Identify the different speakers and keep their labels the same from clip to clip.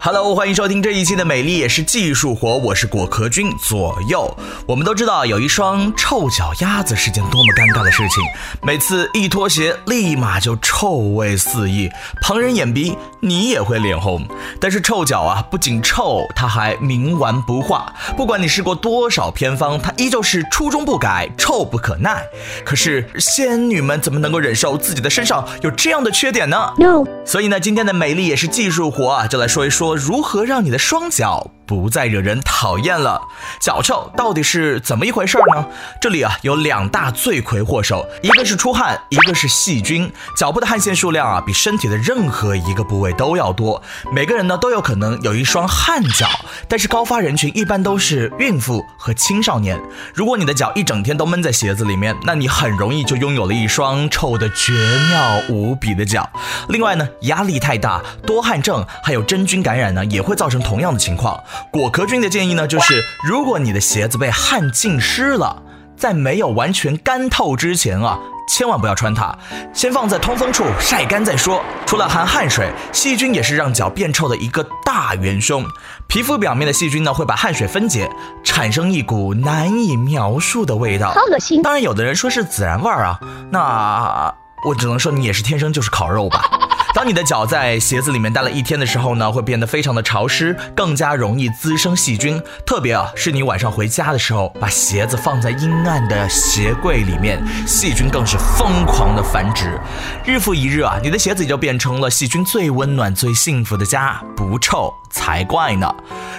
Speaker 1: Hello，欢迎收听这一期的《美丽也是技术活》，我是果壳君左右。我们都知道，有一双臭脚丫子是件多么尴尬的事情，每次一脱鞋，立马就臭味四溢，旁人眼鼻，你也会脸红。但是臭脚啊，不仅臭，它还冥顽不化，不管你试过多少偏方，它依旧是初衷不改，臭不可耐。可是仙女们怎么能够忍受自己的身上有这样的缺点呢
Speaker 2: ？No。
Speaker 1: 所以呢，今天的美丽也是技术活啊，就来说一说。如何让你的双脚不再惹人讨厌了？脚臭到底是怎么一回事呢？这里啊有两大罪魁祸首，一个是出汗，一个是细菌。脚部的汗腺数量啊比身体的任何一个部位都要多，每个人呢都有可能有一双汗脚，但是高发人群一般都是孕妇和青少年。如果你的脚一整天都闷在鞋子里面，那你很容易就拥有了一双臭的绝妙无比的脚。另外呢，压力太大、多汗症还有真菌感染。呢也会造成同样的情况。果壳君的建议呢，就是如果你的鞋子被汗浸湿了，在没有完全干透之前啊，千万不要穿它，先放在通风处晒干再说。除了含汗水，细菌也是让脚变臭的一个大元凶。皮肤表面的细菌呢，会把汗水分解，产生一股难以描述的味道，
Speaker 2: 好恶心。
Speaker 1: 当然，有的人说是孜然味儿啊，那我只能说你也是天生就是烤肉吧。当你的脚在鞋子里面待了一天的时候呢，会变得非常的潮湿，更加容易滋生细菌。特别啊，是你晚上回家的时候，把鞋子放在阴暗的鞋柜里面，细菌更是疯狂的繁殖。日复一日啊，你的鞋子也就变成了细菌最温暖、最幸福的家，不臭才怪呢。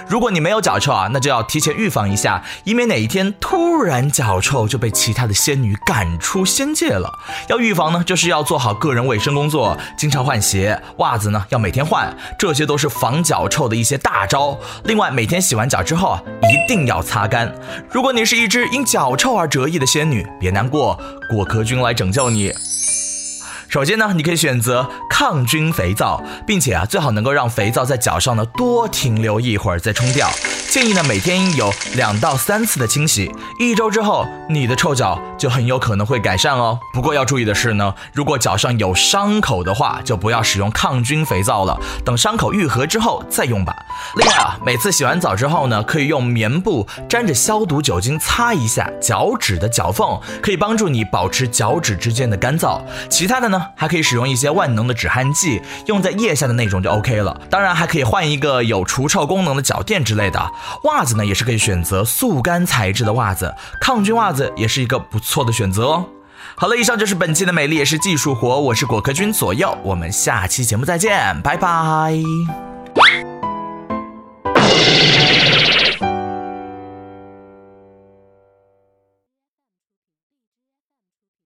Speaker 1: 如果你没有脚臭啊，那就要提前预防一下，以免哪一天突然脚臭就被其他的仙女赶出仙界了。要预防呢，就是要做好个人卫生工作，经常换鞋、袜子呢要每天换，这些都是防脚臭的一些大招。另外，每天洗完脚之后啊，一定要擦干。如果你是一只因脚臭而折翼的仙女，别难过，果壳君来拯救你。首先呢，你可以选择抗菌肥皂，并且啊，最好能够让肥皂在脚上呢多停留一会儿再冲掉。建议呢，每天有两到三次的清洗，一周之后，你的臭脚就很有可能会改善哦。不过要注意的是呢，如果脚上有伤口的话，就不要使用抗菌肥皂了，等伤口愈合之后再用吧。另外啊，每次洗完澡之后呢，可以用棉布沾着消毒酒精擦一下脚趾的脚缝，可以帮助你保持脚趾之间的干燥。其他的呢，还可以使用一些万能的止汗剂，用在腋下的那种就 OK 了。当然还可以换一个有除臭功能的脚垫之类的。袜子呢，也是可以选择速干材质的袜子，抗菌袜子也是一个不错的选择哦。好了，以上就是本期的美丽也是技术活，我是果壳君左右，我们下期节目再见，拜拜。